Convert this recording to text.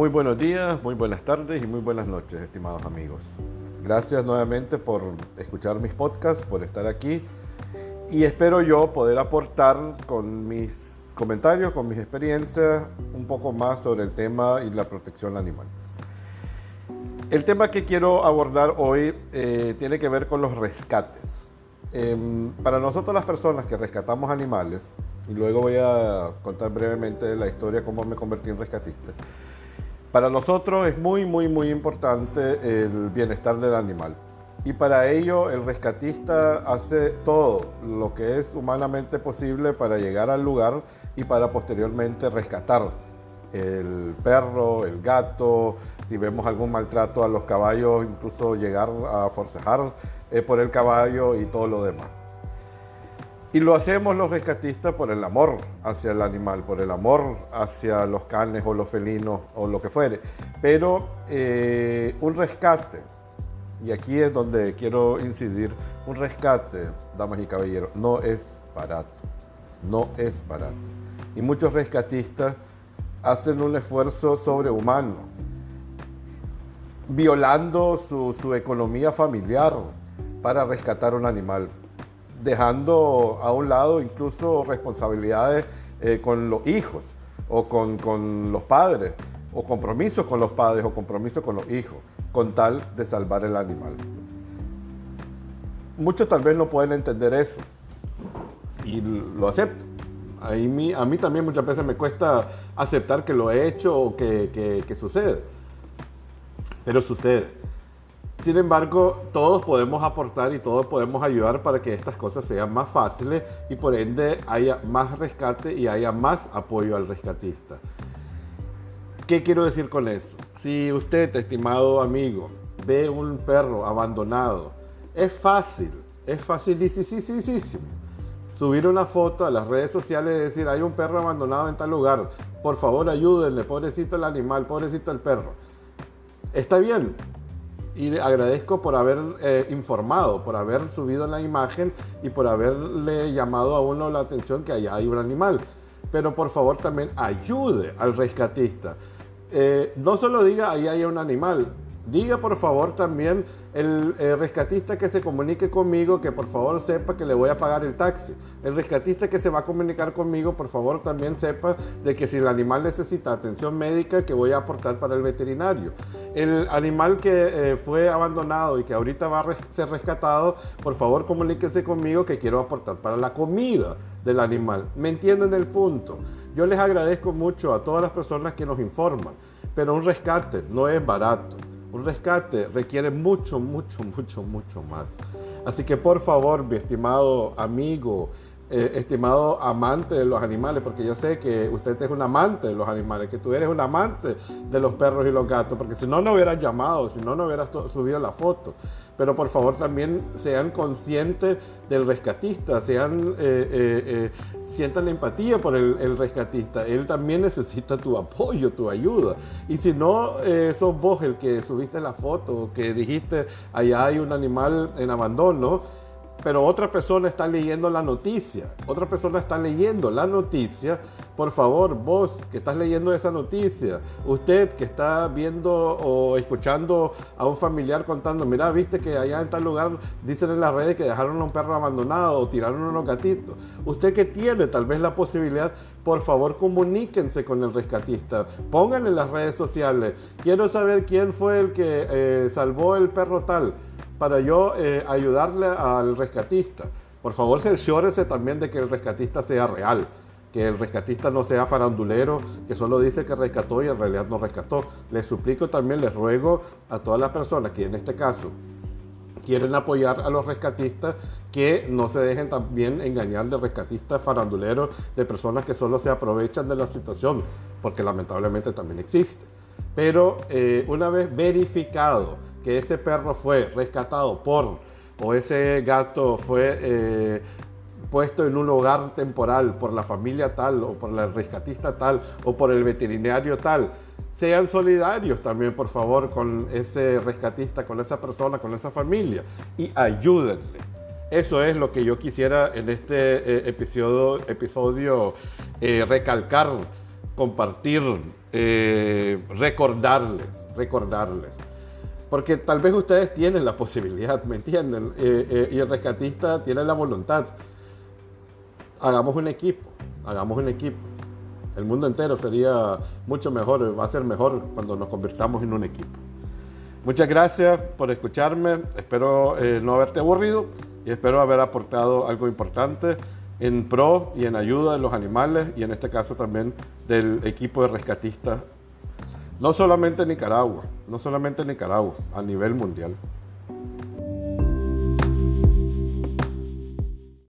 Muy buenos días, muy buenas tardes y muy buenas noches, estimados amigos. Gracias nuevamente por escuchar mis podcasts, por estar aquí y espero yo poder aportar con mis comentarios, con mis experiencias, un poco más sobre el tema y la protección animal. El tema que quiero abordar hoy eh, tiene que ver con los rescates. Em, para nosotros las personas que rescatamos animales, y luego voy a contar brevemente la historia cómo me convertí en rescatista. Para nosotros es muy, muy, muy importante el bienestar del animal. Y para ello el rescatista hace todo lo que es humanamente posible para llegar al lugar y para posteriormente rescatar el perro, el gato, si vemos algún maltrato a los caballos, incluso llegar a forcejar eh, por el caballo y todo lo demás. Y lo hacemos los rescatistas por el amor hacia el animal, por el amor hacia los canes o los felinos o lo que fuere. Pero eh, un rescate, y aquí es donde quiero incidir, un rescate, damas y caballeros, no es barato, no es barato. Y muchos rescatistas hacen un esfuerzo sobrehumano, violando su, su economía familiar para rescatar un animal dejando a un lado incluso responsabilidades eh, con los hijos o con, los padres, o compromisos con los padres o compromisos con los hijos, con tal de salvar el animal. Muchos tal vez no pueden entender eso y lo acepto. A mí, a mí también muchas veces me cuesta aceptar que lo he hecho o que sucede, pero sucede. Sin embargo, todos podemos aportar y todos podemos ayudar para que estas cosas sean más fáciles y por ende haya más rescate y haya más apoyo al rescatista. ¿Qué quiero decir con eso? Si usted, estimado amigo, ve un perro abandonado, es fácil, es facilísimo subir una foto a las redes sociales y decir, hay un perro abandonado en tal lugar, por favor ayúdenle, pobrecito el animal, pobrecito el perro. Está bien, y agradezco por haber eh, informado, por haber subido la imagen y por haberle llamado a uno la atención que allá hay un animal. Pero por favor también ayude al rescatista. Eh, no solo diga ahí hay un animal, diga por favor también el, rescatista que se comunique conmigo, que por favor sepa que le voy a pagar el taxi. El rescatista que se va a comunicar conmigo, por favor también sepa de que si el animal necesita atención médica, que voy a aportar para el veterinario. El animal que eh, fue abandonado y que ahorita va a ser rescatado, por favor comuníquese conmigo que quiero aportar para la comida del animal. ¿Me entienden el punto? Yo les agradezco mucho a todas las personas que nos informan, pero un rescate no es barato. Un rescate requiere mucho, mucho, mucho, mucho más. Así que por favor, mi estimado amigo, eh, estimado amante de los animales, porque yo sé que usted es un amante de los animales, que tú eres un amante de los perros y los gatos, porque si no, no hubieras llamado, si no, no hubieras subido la foto. Pero por favor también sean conscientes del rescatista, sean eh, eh, sientan empatía por el, rescatista. Él también necesita tu apoyo, tu ayuda. Y si no eh, sos vos el que subiste la foto, que dijiste, allá hay un animal en abandono, pero otra persona está leyendo la noticia, otra persona está leyendo la noticia, por favor, vos que estás leyendo esa noticia, usted que está viendo o escuchando a un familiar contando, mira, viste que allá en tal lugar dicen en las redes que dejaron a un perro abandonado o tiraron a unos gatitos, usted que tiene tal vez la posibilidad, por favor comuníquense con el rescatista, pónganle en las redes sociales, quiero saber quién fue el que eh, salvó el perro tal para yo eh, ayudarle al rescatista. Por favor, cerciórese también de que el rescatista sea real, que el rescatista no sea farandulero, que solo dice que rescató y en realidad no rescató. Les suplico también, les ruego a todas las personas que en este caso quieren apoyar a los rescatistas, que no se dejen también engañar de rescatistas faranduleros, de personas que solo se aprovechan de la situación, porque lamentablemente también existe. Pero eh, una vez verificado, que ese perro fue rescatado por, o ese gato fue eh, puesto en un hogar temporal por la familia tal, o por el rescatista tal, o por el veterinario tal, sean solidarios también, por favor, con ese rescatista, con esa persona, con esa familia, y ayúdenle. Eso es lo que yo quisiera en este eh, episodio, episodio eh, recalcar compartir, eh, recordarles, recordarles. Porque tal vez ustedes tienen la posibilidad, ¿me entienden? Eh, eh, y el rescatista tiene la voluntad. Hagamos un equipo, hagamos un equipo. El mundo entero sería mucho mejor, va a ser mejor cuando nos conversamos en un equipo. Muchas gracias por escucharme, espero no haberte aburrido y espero haber aportado algo importante en pro y en ayuda de los animales y en este caso también del equipo de rescatistas, no solamente en Nicaragua, no solamente en Nicaragua, a nivel mundial.